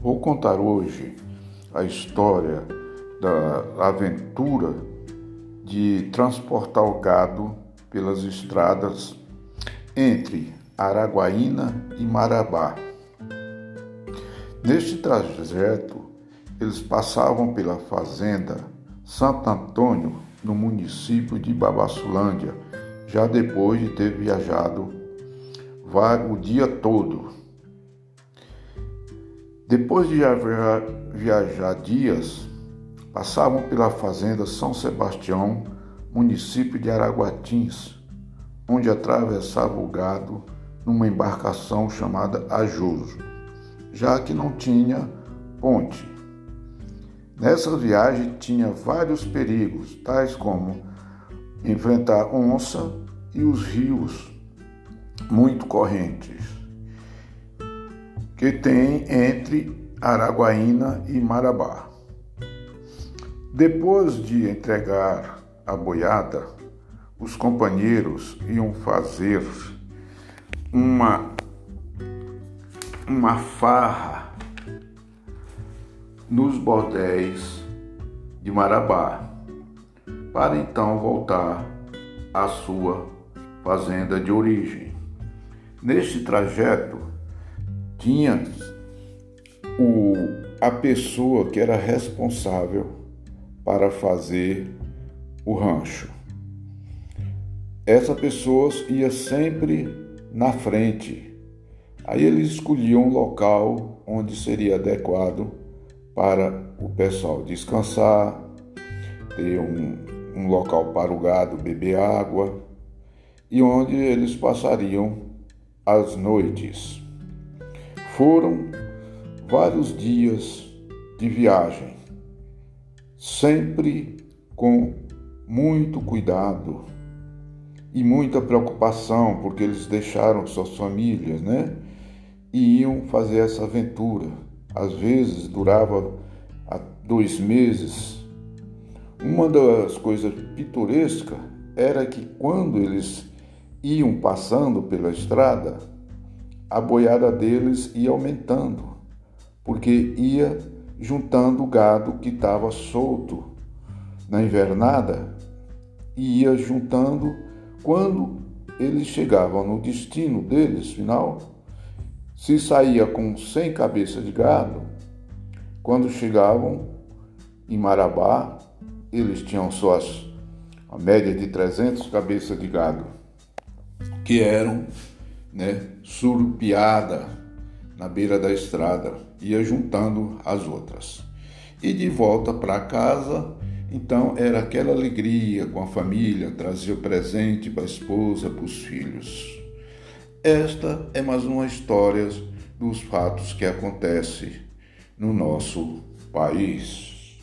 vou contar hoje a história da aventura de transportar o gado pelas estradas entre Araguaína e Marabá. Neste trajeto, eles passavam pela fazenda Santo Antônio, no município de Babassulândia, já depois de ter viajado o dia todo. Depois de viajar dias, passavam pela fazenda São Sebastião, município de Araguatins, onde atravessava o gado numa embarcação chamada Ajuso, já que não tinha ponte. Nessa viagem tinha vários perigos, tais como enfrentar onça e os rios muito correntes que tem entre Araguaína e Marabá. Depois de entregar a boiada, os companheiros iam fazer uma uma farra nos bordéis de Marabá, para então voltar à sua fazenda de origem. Neste trajeto tinha o, a pessoa que era responsável para fazer o rancho. Essa pessoa ia sempre na frente. Aí eles escolhiam um local onde seria adequado para o pessoal descansar, ter um, um local para o gado beber água e onde eles passariam as noites. Foram vários dias de viagem sempre com muito cuidado e muita preocupação, porque eles deixaram suas famílias, né? E iam fazer essa aventura. Às vezes durava dois meses. Uma das coisas pitorescas era que quando eles iam passando pela estrada, a boiada deles ia aumentando, porque ia juntando o gado que estava solto na invernada e ia juntando quando eles chegavam no destino deles final. Se saía com 100 cabeças de gado, quando chegavam em Marabá, eles tinham suas a média de 300 cabeças de gado, que eram né, surupiada na beira da estrada, ia juntando as outras. E de volta para casa, então era aquela alegria com a família, trazia o presente para a esposa, para os filhos. Esta é mais uma história dos fatos que acontecem no nosso país.